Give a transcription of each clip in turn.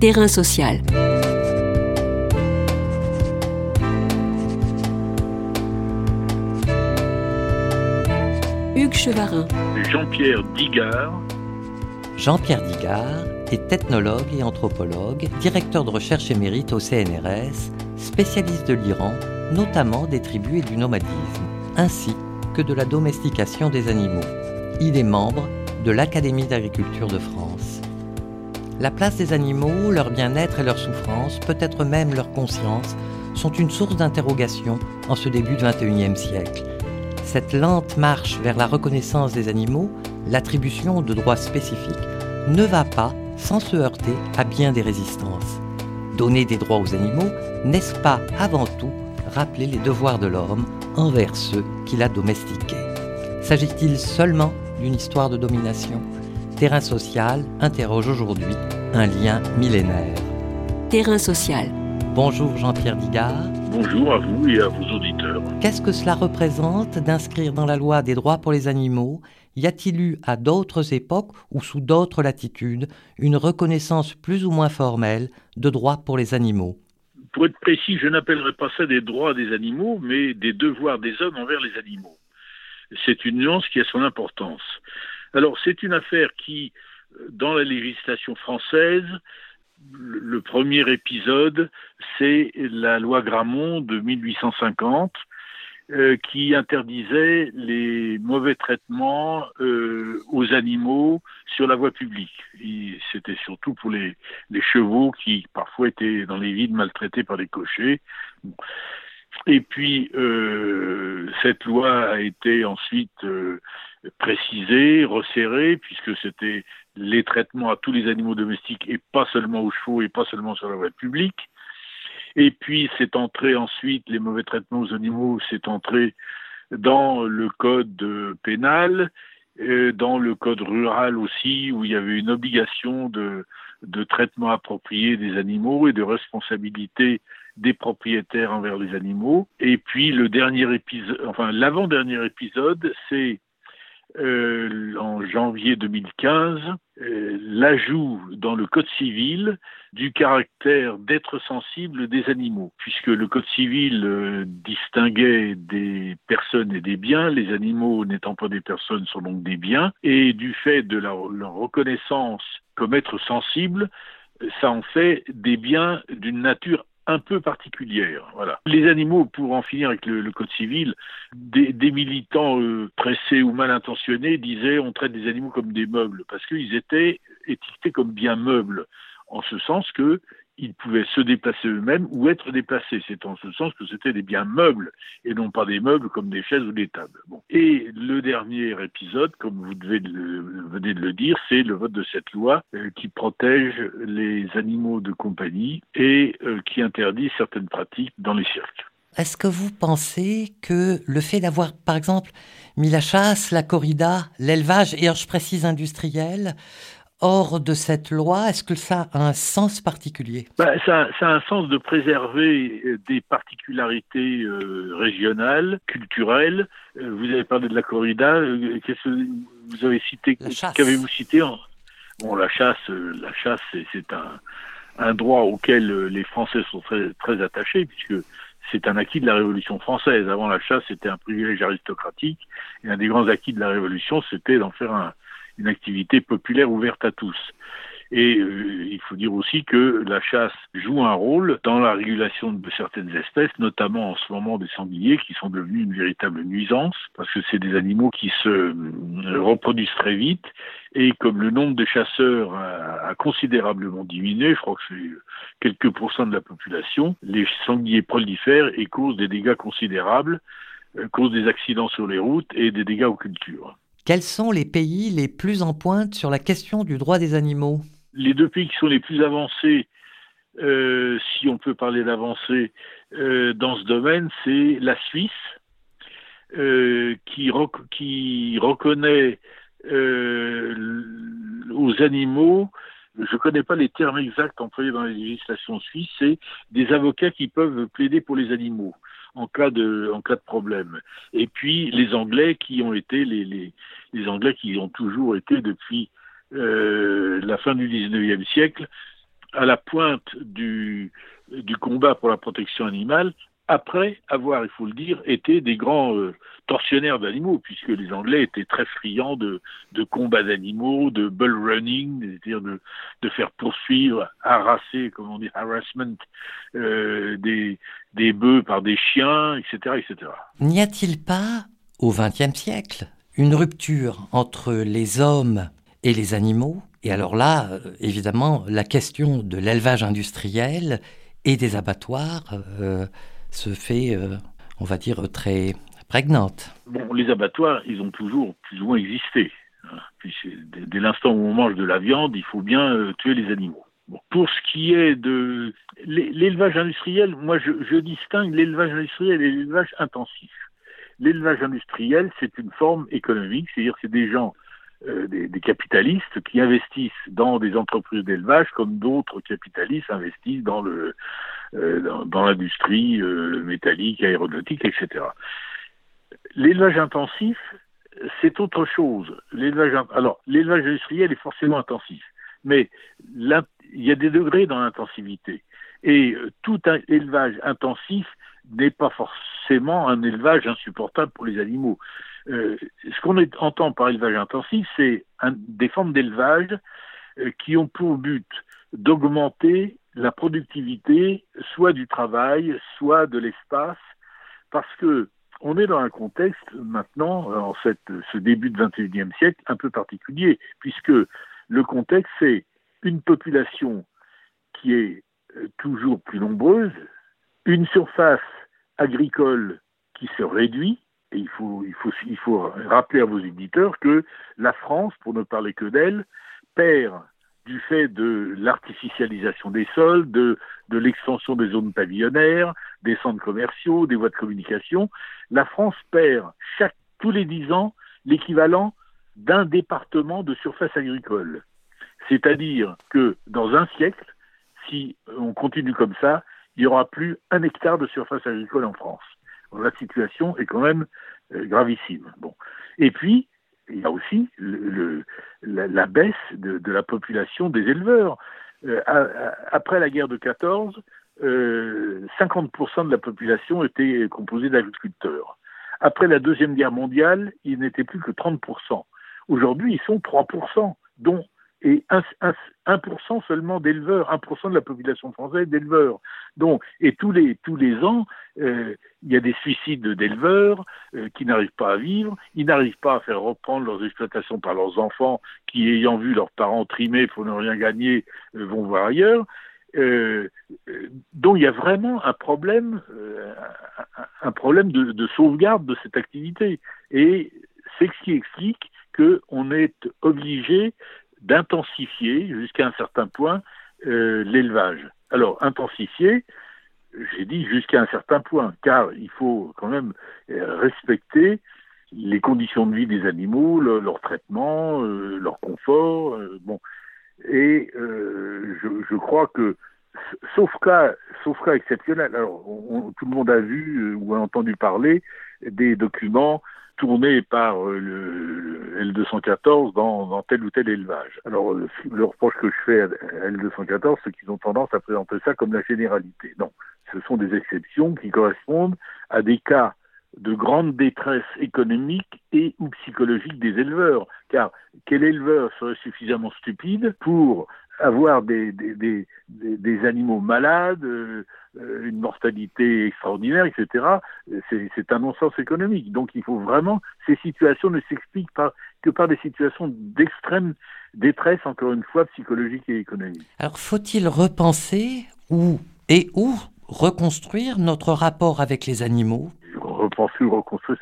Terrain social. Hugues Chevarin. Jean-Pierre Digard. Jean-Pierre Digard est ethnologue et anthropologue, directeur de recherche émérite au CNRS, spécialiste de l'Iran, notamment des tribus et du nomadisme, ainsi que de la domestication des animaux. Il est membre de l'Académie d'agriculture de France. La place des animaux, leur bien-être et leur souffrance, peut-être même leur conscience, sont une source d'interrogation en ce début du XXIe siècle. Cette lente marche vers la reconnaissance des animaux, l'attribution de droits spécifiques, ne va pas sans se heurter à bien des résistances. Donner des droits aux animaux, n'est-ce pas avant tout rappeler les devoirs de l'homme envers ceux qu'il a domestiqués? S'agit-il seulement d'une histoire de domination? Terrain social interroge aujourd'hui un lien millénaire. Terrain social. Bonjour Jean-Pierre Digard. Bonjour à vous et à vos auditeurs. Qu'est-ce que cela représente d'inscrire dans la loi des droits pour les animaux? Y a-t-il eu à d'autres époques ou sous d'autres latitudes une reconnaissance plus ou moins formelle de droits pour les animaux? Pour être précis, je n'appellerai pas ça des droits des animaux, mais des devoirs des hommes envers les animaux. C'est une nuance qui a son importance. Alors c'est une affaire qui, dans la législation française, le premier épisode, c'est la loi Gramont de 1850 euh, qui interdisait les mauvais traitements euh, aux animaux sur la voie publique. C'était surtout pour les, les, chevaux qui parfois étaient dans les villes maltraités par les cochers. Et puis, euh, cette loi a été ensuite euh, précisée, resserrée, puisque c'était les traitements à tous les animaux domestiques et pas seulement aux chevaux et pas seulement sur la voie publique. Et puis, c'est entré ensuite, les mauvais traitements aux animaux, c'est entré dans le code pénal, euh, dans le code rural aussi, où il y avait une obligation de, de traitement approprié des animaux et de responsabilité des propriétaires envers les animaux. Et puis le dernier épisode, enfin l'avant-dernier épisode, c'est euh, en janvier 2015 euh, l'ajout dans le Code civil du caractère d'être sensible des animaux, puisque le Code civil euh, distinguait des personnes et des biens, les animaux n'étant pas des personnes sont donc des biens, et du fait de leur reconnaissance comme être sensible, ça en fait des biens d'une nature un peu particulière. Voilà. Les animaux, pour en finir avec le, code civil, des, militants euh, pressés ou mal intentionnés disaient on traite des animaux comme des meubles parce qu'ils étaient étiquetés comme bien meubles, en ce sens que ils pouvaient se déplacer eux-mêmes ou être déplacés. C'est en ce sens que c'était des biens meubles et non pas des meubles comme des chaises ou des tables. Et le dernier épisode, comme vous venez de le dire, c'est le vote de cette loi euh, qui protège les animaux de compagnie et euh, qui interdit certaines pratiques dans les cirques. Est-ce que vous pensez que le fait d'avoir, par exemple, mis la chasse, la corrida, l'élevage, et je précise industriel, hors de cette loi Est-ce que ça a un sens particulier? Bah, ça, ça, a un sens de préserver euh, des particularités euh, régionales, culturelles. Euh, vous avez parlé de la corrida. Qu'est-ce que vous avez cité Qu'avez-vous cité Bon, la chasse, la chasse, c'est un, un, droit auquel les Français sont très, très attachés, puisque c'est un acquis de la Révolution française. Avant la chasse, c'était un privilège aristocratique, et un des grands acquis de la Révolution, c'était d'en faire un, une activité populaire ouverte à tous. Et euh, il faut dire aussi que la chasse joue un rôle dans la régulation de certaines espèces, notamment en ce moment des sangliers qui sont devenus une véritable nuisance parce que c'est des animaux qui se euh, reproduisent très vite et comme le nombre de chasseurs a, considérablement diminué, je crois que c'est quelques pourcents de la population, les sangliers prolifèrent et causent des dégâts considérables, euh, causent des accidents sur les routes et des dégâts aux cultures. Quels sont les pays les plus en pointe sur la question du droit des animaux? Les deux pays qui sont les plus avancés, euh, si on peut parler d'avancée euh, dans ce domaine, c'est la Suisse, euh, qui, qui, reconnaît aux animaux je ne connais pas les termes exacts employés dans la législation suisse, c'est des avocats qui peuvent plaider pour les animaux en cas de, en cas de problème. Et puis les Anglais qui ont été les, Anglais qui ont toujours été depuis euh, la fin du 19e siècle à la pointe du combat pour la protection animale après avoir, il faut le dire, été des grands euh, tortionnaires d'animaux, puisque les Anglais étaient très friands de, combats d'animaux, de bull running, c'est-à-dire de, faire poursuivre, harasser, comme on dit, harassment, euh, des, des bœufs par des chiens, etc. etc. N'y a-t-il pas, au XXe siècle, une rupture entre les hommes et les animaux? Et alors là, euh, évidemment, la question de l'élevage industriel et des abattoirs euh, se fait, euh, on va dire, très prégnante. Bon, les abattoirs, ils ont toujours plus ou moins existé. Hein. dès, l'instant où on mange de la viande, il faut bien euh, tuer les animaux. pour ce qui est de l'élevage industriel, moi je, je distingue l'élevage industriel et l'élevage intensif. L'élevage industriel, c'est une forme économique, c'est-à-dire c'est des gens euh, des, capitalistes qui investissent dans des entreprises d'élevage comme d'autres capitalistes investissent dans le euh, dans, l'industrie euh, métallique, aéronautique, etc. L'élevage intensif, c'est autre chose. L'élevage alors l'élevage industriel est forcément intensif, mais il y a des degrés dans l'intensivité et tout un élevage intensif n'est pas forcément un élevage insupportable pour les animaux. Euh, ce qu'on entend par élevage intensif, c'est des formes d'élevage euh, qui ont pour but d'augmenter la productivité, soit du travail, soit de l'espace, parce que on est dans un contexte maintenant, en ce début de 21e siècle, un peu particulier, puisque le contexte, c'est une population qui est euh, toujours plus nombreuse, une surface agricole qui se réduit, il faut, il, faut, il faut rappeler à vos éditeurs que la France, pour ne parler que d'elle, perd du fait de l'artificialisation des sols, de, de l'extension des zones pavillonnaires, des centres commerciaux, des voies de communication, la France perd chaque, tous les dix ans l'équivalent d'un département de surface agricole. C'est-à-dire que dans un siècle, si on continue comme ça, il n'y aura plus un hectare de surface agricole en France. La situation est quand même euh, gravissime. Bon. Et puis, il y a aussi la, baisse de, la population des éleveurs. Euh, après la guerre de 14, 50% euh, de la population était composée d'agriculteurs. Après la Deuxième Guerre mondiale, il n'était plus que 30%. Aujourd'hui, ils sont 3%, dont et 1%, seulement d'éleveurs, 1% de la population française d'éleveurs. Et tous les, tous les ans, euh, il y a des suicides d'éleveurs euh, qui n'arrivent pas à vivre, ils n'arrivent pas à faire reprendre leurs exploitations par leurs enfants qui, ayant vu leurs parents trimer pour ne rien gagner, euh, vont voir ailleurs. donc il y a vraiment un problème, un problème de sauvegarde de cette activité. Et c'est ce qui explique qu'on est obligé d'intensifier jusqu'à un certain point euh, l'élevage. Alors, intensifier, j'ai dit jusqu'à un certain point, car il faut quand même euh, respecter les conditions de vie des animaux, leur traitement, euh, leur confort. bon, et je, crois que, sauf cas, sauf cas exceptionnel, alors tout le monde a vu ou a entendu parler des documents tourné par euh, le L214 dans, dans, tel ou tel élevage. Alors, le, reproche que je fais à L214, c'est qu'ils ont tendance à présenter ça comme la généralité. Non, ce sont des exceptions qui correspondent à des cas de grande détresse économique et ou psychologique des éleveurs. Car quel éleveur serait suffisamment stupide pour avoir des, animaux malades, euh, une mortalité extraordinaire, etc., c'est un non-sens économique. Donc il faut vraiment, ces situations ne s'expliquent que par des situations d'extrême détresse, encore une fois, psychologique et économique. Alors faut-il repenser ou et où reconstruire notre rapport avec les animaux Repenser ou reconstruire,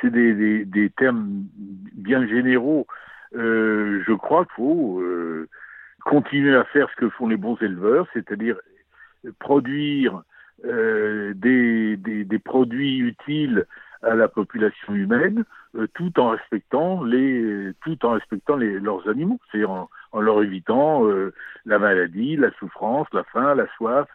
c'est des, des, termes bien généraux. Euh, je crois qu'il faut... Euh, continuer à faire ce que font les bons éleveurs, c'est-à-dire produire euh, des, produits utiles à la population humaine, tout en respectant les, tout en respectant leurs animaux, c'est-à-dire en, leur évitant la maladie, la souffrance, la faim, la soif,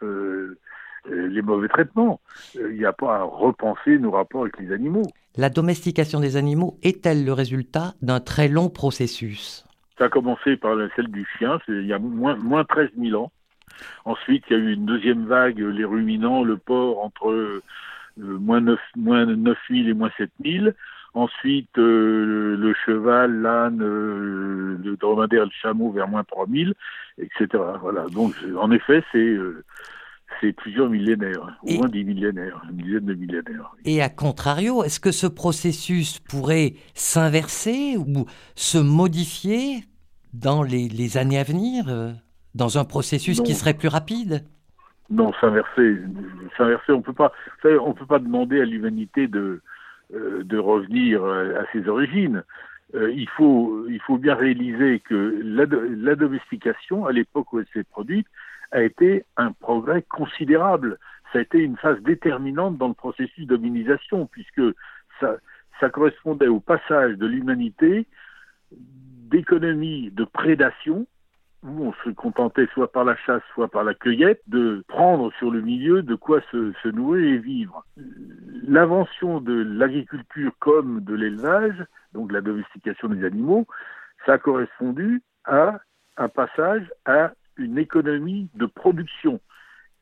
les mauvais traitements. Il n'y a pas à repenser nos rapports avec les animaux. La domestication des animaux est-elle le résultat d'un très long processus? Ça a commencé par celle du chien, il y a moins, moins 13 000 ans. Ensuite, il y a eu une deuxième vague, les ruminants, le porc entre moins 9, moins 9000 et moins 7000. Ensuite, euh, le cheval, l'âne, euh, le dromadaire, le chameau vers moins 3000, etc. Voilà. Donc, en effet, c'est euh, c'est plusieurs millénaires, au moins dix millénaires, une dizaine de millénaires. Et à contrario, est-ce que ce processus pourrait s'inverser ou se modifier dans les, les années à venir, dans un processus qui serait plus rapide? Non, s'inverser, s'inverser, on peut pas, on peut pas demander à l'humanité de euh, de revenir à ses origines. Euh, il, faut, il faut bien réaliser que la, la domestication, à l'époque où elle s'est produite, a été un progrès considérable. Ça a été une phase déterminante dans le processus d'hominisation, puisque ça, correspondait au passage de l'humanité d'économie de prédation où on se contentait soit par la chasse, soit par la cueillette, de prendre sur le milieu de quoi se, nourrir et vivre. L'invention de l'agriculture comme de l'élevage, donc la domestication des animaux, ça a correspondu à un passage à une économie de production.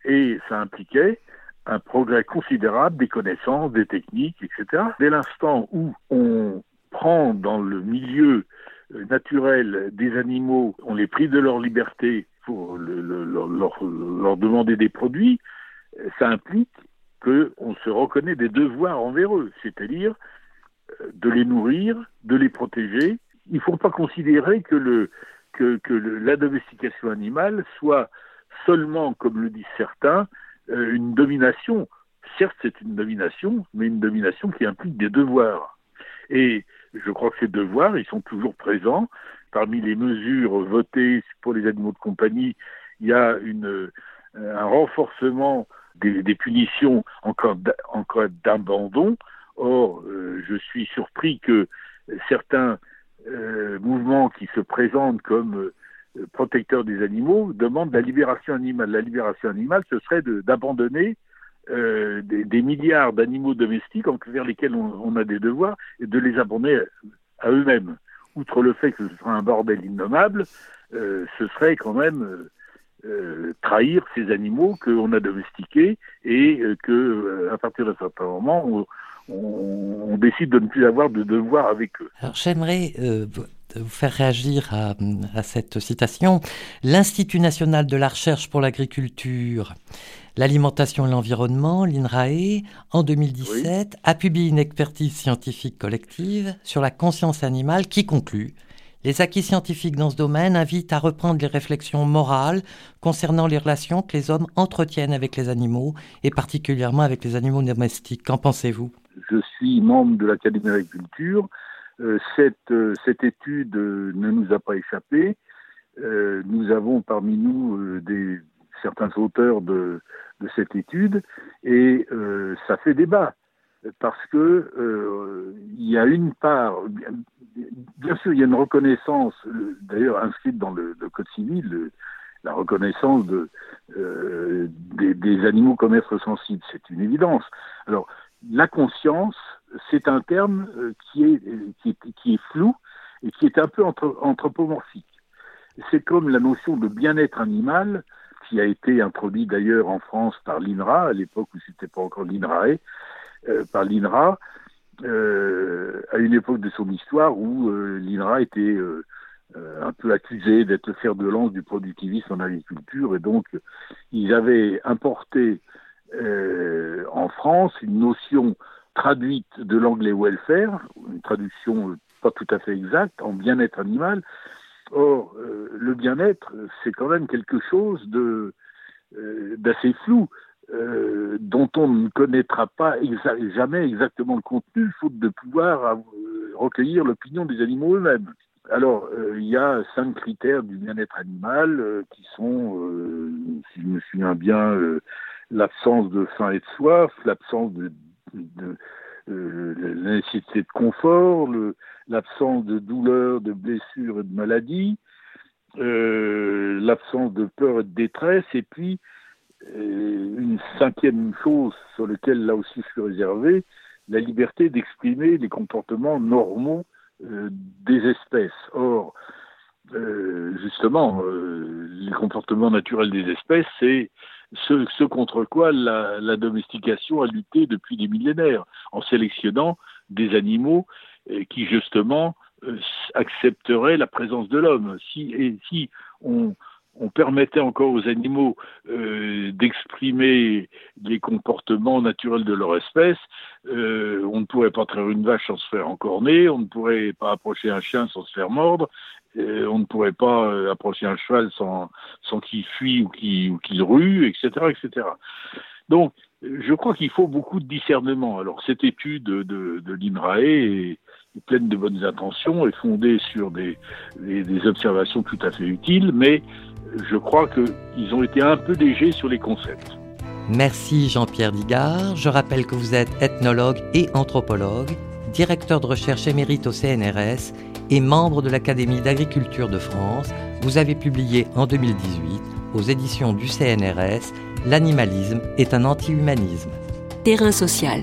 Et ça impliquait un progrès considérable des connaissances, des techniques, etc. Dès l'instant où on prend dans le milieu euh, naturel des animaux, on les prive de leur liberté pour leur, demander des produits, euh, ça implique qu'on se reconnaît des devoirs envers eux, c'est-à-dire euh, de les nourrir, de les protéger. Il ne faut pas considérer que, le, que, la domestication animale soit seulement, comme le disent certains, une domination. Certes, c'est une domination, mais une domination qui implique des devoirs. Et je crois que ces devoirs, ils sont toujours présents. Parmi les mesures votées pour les animaux de compagnie, il y a euh, un renforcement des, des punitions en cas d'abandon. Or, euh, je suis surpris que certains euh, mouvements qui se présentent comme protecteurs des animaux demandent la libération animale. La libération animale, ce serait d'abandonner euh, des, milliards d'animaux domestiques vers lesquels on, a des devoirs et de les abandonner à, eux-mêmes. Outre le fait que ce sera un bordel innommable, euh, ce serait quand même euh, trahir ces animaux qu'on a domestiqués et que à partir d'un certain moment, on, on, décide de ne plus avoir de devoir avec eux. Alors j'aimerais vous faire réagir à, à cette citation. L'Institut national de la recherche pour l'agriculture l'alimentation et l'environnement, l'INRAE, en 2017, a publié une expertise scientifique collective sur la conscience animale qui conclut les acquis scientifiques dans ce domaine invitent à reprendre les réflexions morales concernant les relations que les hommes entretiennent avec les animaux et particulièrement avec les animaux domestiques. Qu'en pensez-vous? Je suis membre de l'Académie d'agriculture. Euh, cette, euh, cette, étude euh, ne nous a pas échappé. nous avons parmi nous certains auteurs de, de cette étude et euh, ça fait débat parce que euh, il y a une part, bien, sûr, il y a une reconnaissance, d'ailleurs inscrite dans le, code civil, la reconnaissance de, euh, des, animaux comme êtres sensibles, c'est une évidence. Alors, la conscience, c'est un terme qui est, qui est, qui est flou et qui est un peu anthropomorphique. C'est comme la notion de bien-être animal qui a été introduit d'ailleurs en France par l'INRA, à l'époque où c'était pas encore l'INRAE, euh, par l'INRA, euh, à une époque de son histoire où euh, l'INRA était euh, un peu accusé d'être le fer de lance du productivisme en agriculture, et donc ils avaient importé en France une notion traduite de l'anglais welfare, une traduction pas tout à fait exacte, en bien-être animal, Or, euh, le bien-être, c'est quand même quelque chose de euh, d'assez flou, euh, dont on ne connaîtra pas jamais exactement le contenu, faute de pouvoir recueillir l'opinion des animaux eux-mêmes. Alors, il y a cinq critères du bien-être animal qui sont, si je me souviens bien, l'absence de faim et de soif, l'absence de, de, la nécessité de confort, l'absence de douleur, de blessures et de maladies, euh, l'absence de peur et de détresse, et puis euh, une cinquième chose sur laquelle là aussi je suis réservé, la liberté d'exprimer les comportements normaux euh, des espèces. Or, euh, justement, euh, les comportements naturels des espèces, c'est ce, contre quoi la, domestication a lutté depuis des millénaires, en sélectionnant des animaux euh, qui, justement, accepteraient la présence de l'homme. Si on, on permettait encore aux animaux euh, d'exprimer les comportements naturels de leur espèce. Euh, on ne pourrait pas traire une vache sans se faire encorner, on ne pourrait pas approcher un chien sans se faire mordre, euh, on ne pourrait pas approcher un cheval sans, qu'il fuit ou qu'il rue, etc., etc. Donc, je crois qu'il faut beaucoup de discernement. Alors, cette étude de, de l'INRAE est, pleine de bonnes intentions et fondée sur des observations tout à fait utiles, mais je crois qu'ils ont été un peu légers sur les concepts. Merci Jean-Pierre Digard. Je rappelle que vous êtes ethnologue et anthropologue, directeur de recherche émérite au CNRS et membre de l'Académie d'agriculture de France. Vous avez publié en 2018 aux éditions du CNRS L'animalisme est un anti-humanisme. Terrain social.